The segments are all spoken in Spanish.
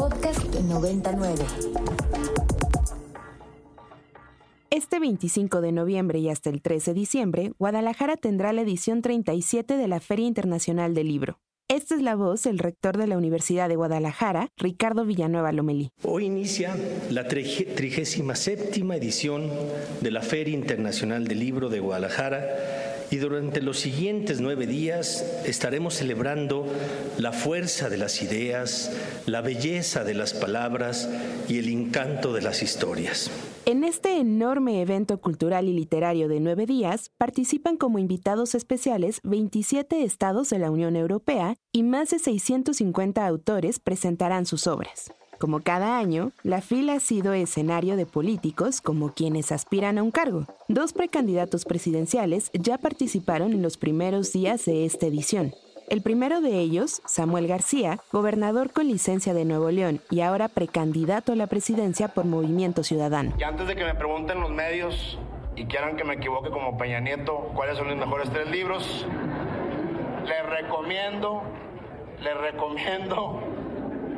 Podcast 99. Este 25 de noviembre y hasta el 13 de diciembre, Guadalajara tendrá la edición 37 de la Feria Internacional del Libro. Esta es la voz del rector de la Universidad de Guadalajara, Ricardo Villanueva Lomelí. Hoy inicia la 37 edición de la Feria Internacional del Libro de Guadalajara y durante los siguientes nueve días estaremos celebrando la fuerza de las ideas, la belleza de las palabras y el encanto de las historias. En este enorme evento cultural y literario de nueve días participan como invitados especiales 27 estados de la Unión Europea y más de 650 autores presentarán sus obras. Como cada año, la fila ha sido escenario de políticos como quienes aspiran a un cargo. Dos precandidatos presidenciales ya participaron en los primeros días de esta edición. El primero de ellos, Samuel García, gobernador con licencia de Nuevo León y ahora precandidato a la presidencia por Movimiento Ciudadano. Y antes de que me pregunten los medios y quieran que me equivoque como Peña Nieto, ¿cuáles son los mejores tres libros? Les recomiendo, les recomiendo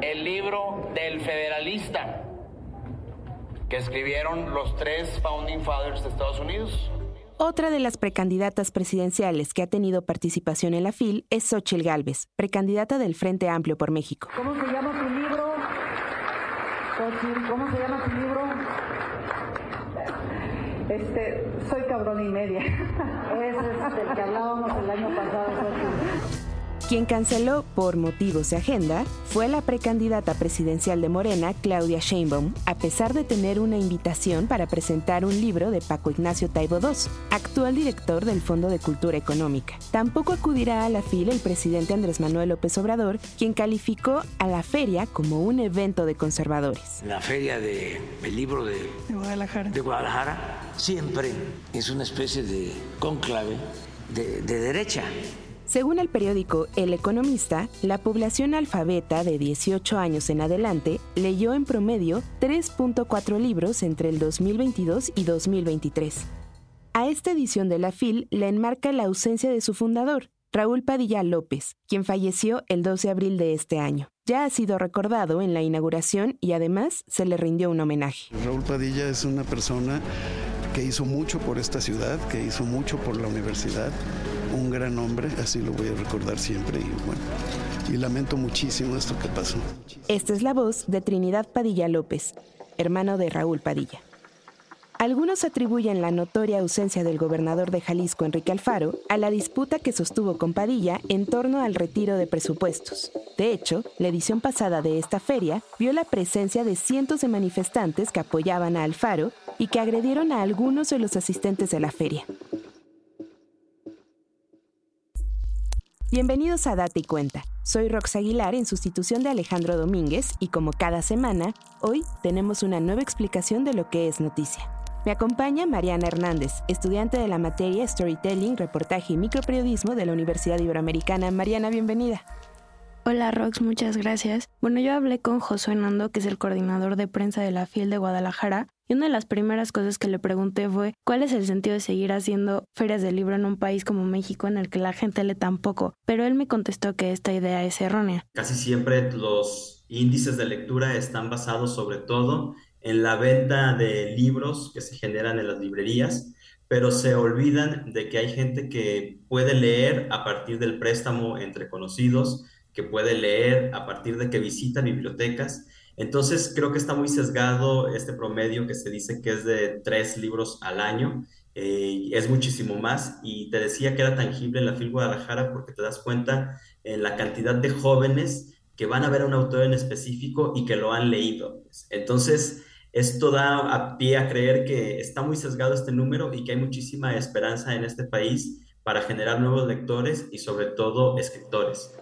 el libro del Federalista que escribieron los tres Founding Fathers de Estados Unidos. Otra de las precandidatas presidenciales que ha tenido participación en la FIL es Xochil Gálvez, precandidata del Frente Amplio por México. ¿Cómo se llama tu libro? ¿cómo se llama tu libro? Este, soy cabrón y media. Ese es el que hablábamos el año pasado, Xochil. Quien canceló por motivos de agenda fue la precandidata presidencial de Morena, Claudia Sheinbaum, a pesar de tener una invitación para presentar un libro de Paco Ignacio Taibo II, actual director del Fondo de Cultura Económica. Tampoco acudirá a la fila el presidente Andrés Manuel López Obrador, quien calificó a la feria como un evento de conservadores. La feria del libro de, Guadalajara. de Guadalajara siempre es una especie de cónclave de, de derecha según el periódico El Economista, la población alfabeta de 18 años en adelante leyó en promedio 3.4 libros entre el 2022 y 2023. A esta edición de la FIL le enmarca la ausencia de su fundador, Raúl Padilla López, quien falleció el 12 de abril de este año. Ya ha sido recordado en la inauguración y además se le rindió un homenaje. Raúl Padilla es una persona que hizo mucho por esta ciudad, que hizo mucho por la universidad un gran hombre, así lo voy a recordar siempre y bueno, y lamento muchísimo esto que pasó. Esta es la voz de Trinidad Padilla López, hermano de Raúl Padilla. Algunos atribuyen la notoria ausencia del gobernador de Jalisco, Enrique Alfaro, a la disputa que sostuvo con Padilla en torno al retiro de presupuestos. De hecho, la edición pasada de esta feria vio la presencia de cientos de manifestantes que apoyaban a Alfaro y que agredieron a algunos de los asistentes de la feria. Bienvenidos a Date y Cuenta. Soy Rox Aguilar en sustitución de Alejandro Domínguez y como cada semana, hoy tenemos una nueva explicación de lo que es noticia. Me acompaña Mariana Hernández, estudiante de la materia Storytelling, Reportaje y Microperiodismo de la Universidad Iberoamericana. Mariana, bienvenida. Hola Rox, muchas gracias. Bueno, yo hablé con Josué Nando, que es el coordinador de prensa de la FIL de Guadalajara, y una de las primeras cosas que le pregunté fue cuál es el sentido de seguir haciendo ferias de libro en un país como México en el que la gente lee tan poco, pero él me contestó que esta idea es errónea. Casi siempre los índices de lectura están basados sobre todo en la venta de libros que se generan en las librerías, pero se olvidan de que hay gente que puede leer a partir del préstamo entre conocidos, que puede leer a partir de que visita bibliotecas entonces, creo que está muy sesgado este promedio que se dice que es de tres libros al año. Eh, es muchísimo más y te decía que era tangible en la FIL Guadalajara porque te das cuenta en la cantidad de jóvenes que van a ver a un autor en específico y que lo han leído. Entonces, esto da a pie a creer que está muy sesgado este número y que hay muchísima esperanza en este país para generar nuevos lectores y sobre todo escritores.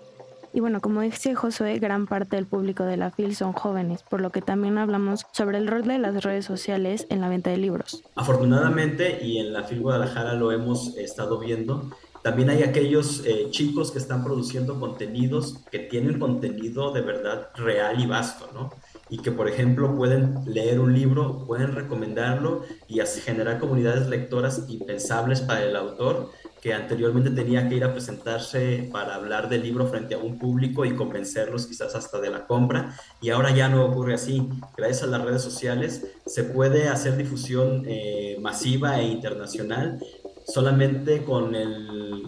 Y bueno, como dice Josué, gran parte del público de la FIL son jóvenes, por lo que también hablamos sobre el rol de las redes sociales en la venta de libros. Afortunadamente, y en la FIL Guadalajara lo hemos estado viendo, también hay aquellos eh, chicos que están produciendo contenidos que tienen contenido de verdad real y vasto, ¿no? Y que, por ejemplo, pueden leer un libro, pueden recomendarlo y generar comunidades lectoras impensables para el autor que anteriormente tenía que ir a presentarse para hablar del libro frente a un público y convencerlos quizás hasta de la compra. Y ahora ya no ocurre así. Gracias a las redes sociales se puede hacer difusión eh, masiva e internacional solamente con el,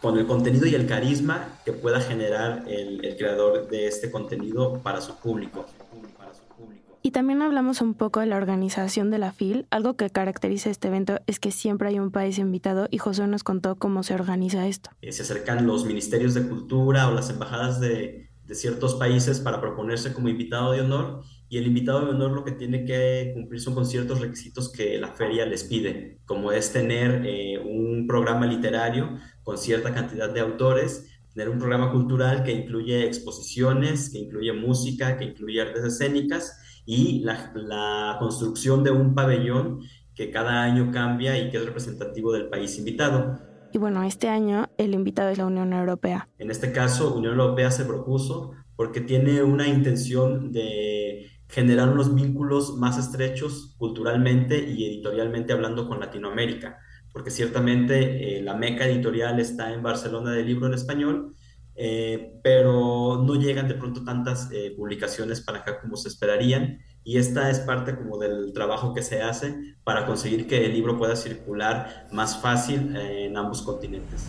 con el contenido y el carisma que pueda generar el creador de este contenido para su público. Y también hablamos un poco de la organización de la FIL. Algo que caracteriza este evento es que siempre hay un país invitado y José nos contó cómo se organiza esto. Eh, se acercan los ministerios de cultura o las embajadas de, ciertos países para proponerse como invitado de honor y el invitado de honor lo que tiene que cumplir son con ciertos requisitos que la feria les pide, como es tener eh, un programa literario con cierta cantidad de autores, tener un programa cultural que incluye exposiciones, que incluye música, que incluye artes escénicas y la, construcción de un pabellón que cada año cambia y que es representativo del país invitado. Y bueno, este año el invitado es la Unión Europea. En este caso, Unión Europea se propuso porque tiene una intención de generar unos vínculos más estrechos culturalmente y editorialmente hablando con Latinoamérica, porque ciertamente eh, la meca editorial está en Barcelona del libro en español eh, pero no llegan de pronto tantas eh, publicaciones para acá como se esperarían y esta es parte como del trabajo que se hace para conseguir que el libro pueda circular más fácil eh, en ambos continentes.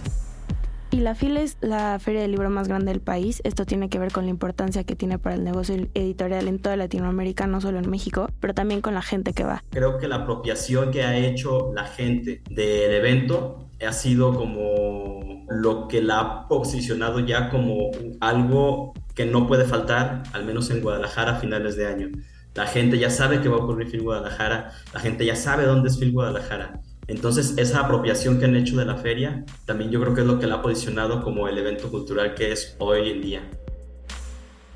Y la FIL es la feria del libro más grande del país. Esto tiene que ver con la importancia que tiene para el negocio editorial en toda Latinoamérica, no solo en México, pero también con la gente que va. Creo que la apropiación que ha hecho la gente del evento ha sido como lo que la ha posicionado ya como algo que no puede faltar, al menos en Guadalajara a finales de año. La gente ya sabe que va a ocurrir Film Guadalajara, la gente ya sabe dónde es Film Guadalajara. Entonces, esa apropiación que han hecho de la feria, también yo creo que es lo que la ha posicionado como el evento cultural que es hoy en día.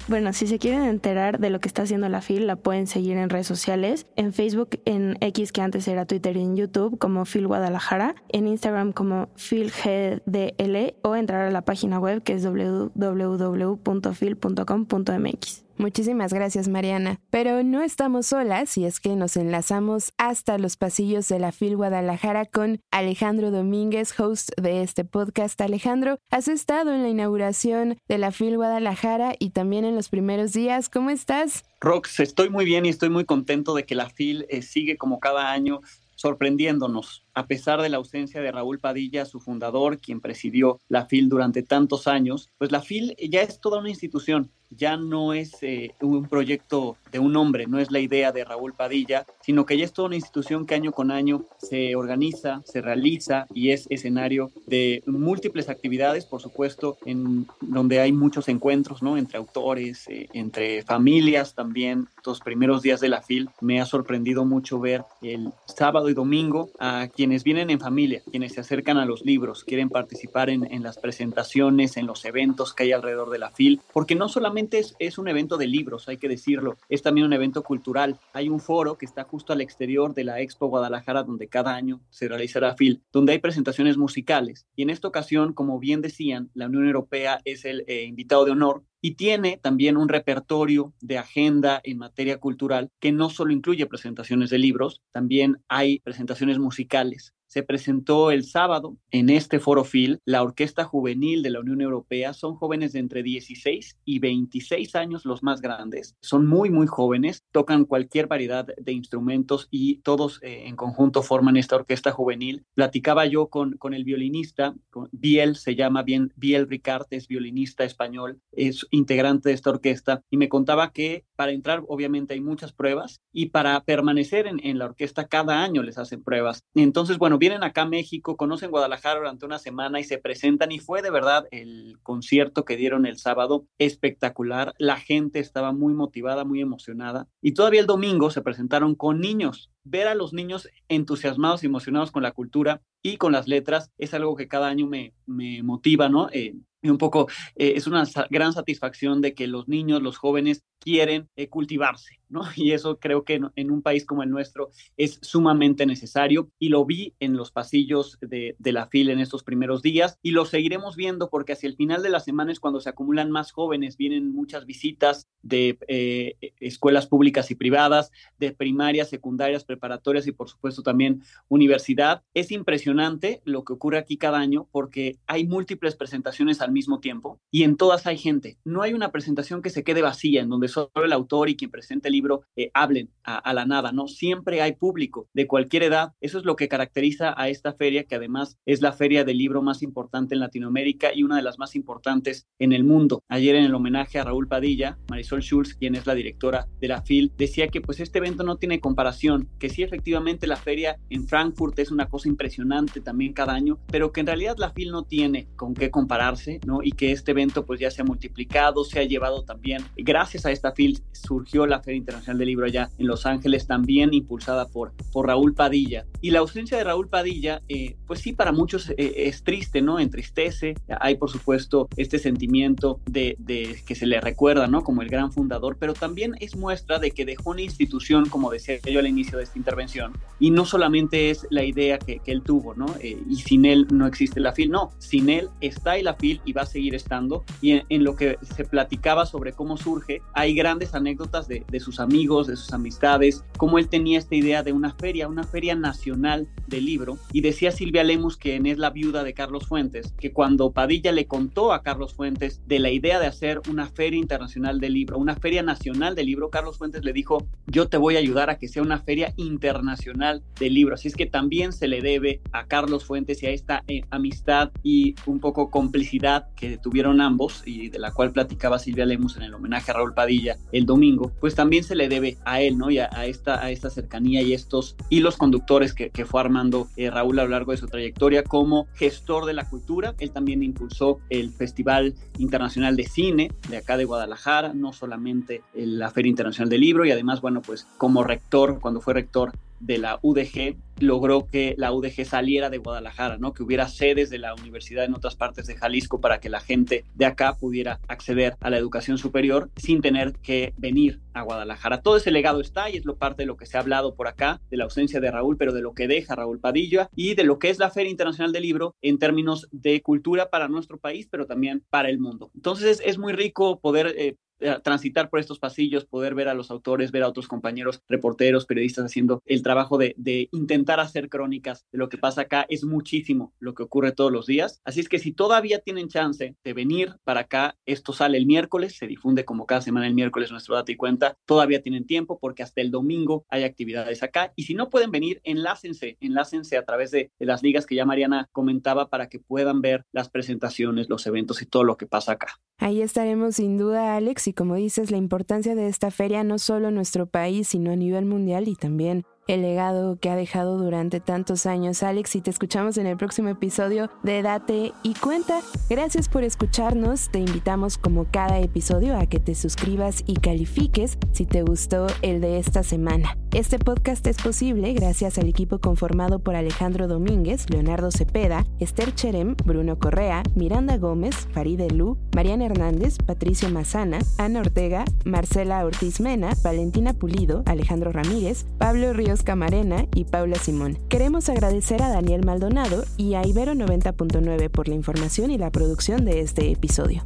Bueno, si se quieren enterar de lo que está haciendo la FIL, la pueden seguir en redes sociales, en Facebook, en X, que antes era Twitter, y en YouTube como FIL Guadalajara, en Instagram como FILGDL o entrar a la página web que es www.fil.com.mx. Muchísimas gracias, Mariana. Pero no estamos solas y es que nos enlazamos hasta los pasillos de la FIL Guadalajara con Alejandro Domínguez, host de este podcast. Alejandro, has estado en la inauguración de la FIL Guadalajara y también en los primeros días. ¿Cómo estás? Rox, estoy muy bien y estoy muy contento de que la FIL eh, sigue como cada año sorprendiéndonos, a pesar de la ausencia de Raúl Padilla, su fundador, quien presidió la FIL durante tantos años, pues la FIL ya es toda una institución, ya no es eh, un proyecto de un hombre, no es la idea de Raúl Padilla, sino que ya es toda una institución que año con año se organiza, se realiza y es escenario de múltiples actividades, por supuesto, en donde hay muchos encuentros, ¿no? Entre autores, eh, entre familias también. Los primeros días de la FIL me ha sorprendido mucho ver el sábado y domingo a quienes vienen en familia, quienes se acercan a los libros, quieren participar en, las presentaciones, en los eventos que hay alrededor de la FIL, porque no solamente es, un evento de libros, hay que decirlo, es también un evento cultural. Hay un foro que está justo al exterior de la Expo Guadalajara, donde cada año se realizará FIL, donde hay presentaciones musicales. Y en esta ocasión, como bien decían, la Unión Europea es el eh, invitado de honor y tiene también un repertorio de agenda en materia cultural que no solo incluye presentaciones de libros, también hay presentaciones musicales se presentó el sábado en este foro FIL la Orquesta Juvenil de la Unión Europea. Son jóvenes de entre 16 y 26 años los más grandes. Son muy, muy jóvenes, tocan cualquier variedad de instrumentos y todos eh, en conjunto forman esta orquesta juvenil. Platicaba yo con, con el violinista, Biel, se llama bien Biel Ricard, es violinista español, es integrante de esta orquesta y me contaba que para entrar obviamente hay muchas pruebas y para permanecer en, en la orquesta cada año les hacen pruebas. Entonces, bueno, vienen acá a México, conocen Guadalajara durante una semana y se presentan y fue de verdad el concierto que dieron el sábado espectacular. La gente estaba muy motivada, muy emocionada y todavía el domingo se presentaron con niños. Ver a los niños entusiasmados y emocionados con la cultura y con las letras es algo que cada año me, me motiva, ¿no? Eh, y un poco eh, es una gran satisfacción de que los niños, los jóvenes quieren eh, cultivarse, ¿no? Y eso creo que en, un país como el nuestro es sumamente necesario y lo vi en los pasillos de, la fila en estos primeros días y lo seguiremos viendo porque hacia el final de la semana es cuando se acumulan más jóvenes, vienen muchas visitas de eh, escuelas públicas y privadas, de primarias, secundarias, preparatorias y por supuesto también universidad. Es impresionante lo que ocurre aquí cada año porque hay múltiples presentaciones al mismo tiempo y en todas hay gente. No hay una presentación que se quede vacía en donde solo el autor y quien presente el libro eh, hablen a, la nada, ¿no? Siempre hay público de cualquier edad. Eso es lo que caracteriza a esta feria, que además es la feria del libro más importante en Latinoamérica y una de las más importantes en el mundo. Ayer en el homenaje a Raúl Padilla, Marisol Schulz, quien es la directora de la FIL, decía que pues este evento no tiene comparación, que sí efectivamente la feria en Frankfurt es una cosa impresionante también cada año, pero que en realidad la FIL no tiene con qué compararse, ¿no? Y que este evento pues ya se ha multiplicado, se ha llevado también gracias a esta FIL surgió la Feria Internacional del Libro allá en Los Ángeles, también impulsada por, por Raúl Padilla. Y la ausencia de Raúl Padilla, eh, pues sí, para muchos eh, es triste, ¿no? Entristece. Hay, por supuesto, este sentimiento de, que se le recuerda, ¿no? Como el gran fundador, pero también es muestra de que dejó una institución, como decía yo al inicio de esta intervención, y no solamente es la idea que, él tuvo, ¿no? Eh, y sin él no existe la FIL, no, sin él está y la FIL y va a seguir estando. Y en, en lo que se platicaba sobre cómo surge, hay grandes anécdotas de, sus amigos, de sus amistades, cómo él tenía esta idea de una feria, una feria nacional del libro. Y decía Silvia Lemus, quien es la viuda de Carlos Fuentes, que cuando Padilla le contó a Carlos Fuentes de la idea de hacer una feria internacional del libro, una feria nacional del libro, Carlos Fuentes le dijo, yo te voy a ayudar a que sea una feria internacional del libro. Así es que también se le debe a Carlos Fuentes y a esta eh, amistad y un poco complicidad que tuvieron ambos y de la cual platicaba Silvia Lemus en el homenaje a Raúl Padilla el domingo, pues también se le debe a él, ¿no? Y a, esta, a esta cercanía y estos hilos conductores que, fue armando eh, Raúl a lo largo de su trayectoria como gestor de la cultura. Él también impulsó el Festival Internacional de Cine de acá de Guadalajara, no solamente la Feria Internacional del Libro y además, bueno, pues como rector, cuando fue rector de la UDG logró que la UDG saliera de Guadalajara, ¿no? Que hubiera sedes de la universidad en otras partes de Jalisco para que la gente de acá pudiera acceder a la educación superior sin tener que venir a Guadalajara. Todo ese legado está y es lo parte de lo que se ha hablado por acá, de la ausencia de Raúl, pero de lo que deja Raúl Padilla y de lo que es la Feria Internacional del Libro en términos de cultura para nuestro país, pero también para el mundo. Entonces es muy rico poder eh, transitar por estos pasillos, poder ver a los autores, ver a otros compañeros reporteros, periodistas haciendo el trabajo de, de, intentar hacer crónicas de lo que pasa acá, es muchísimo lo que ocurre todos los días. Así es que si todavía tienen chance de venir para acá, esto sale el miércoles, se difunde como cada semana el miércoles nuestro data y cuenta, todavía tienen tiempo porque hasta el domingo hay actividades acá y si no pueden venir, enlácense, enlácense a través de, de las ligas que ya Mariana comentaba para que puedan ver las presentaciones, los eventos y todo lo que pasa acá. Ahí estaremos sin duda, Alex, y como dices, la importancia de esta feria no solo en nuestro país, sino a nivel mundial y también el legado que ha dejado durante tantos años Alex y te escuchamos en el próximo episodio de Date y Cuenta. Gracias por escucharnos, te invitamos como cada episodio a que te suscribas y califiques si te gustó el de esta semana. Este podcast es posible gracias al equipo conformado por Alejandro Domínguez, Leonardo Cepeda, Esther Cherem, Bruno Correa, Miranda Gómez, Faride Lu, Mariana Hernández, Patricio Mazana, Ana Ortega, Marcela Ortiz Mena, Valentina Pulido, Alejandro Ramírez, Pablo Ríos Camarena y Paula Simón. Queremos agradecer a Daniel Maldonado y a Ibero 90.9 por la información y la producción de este episodio.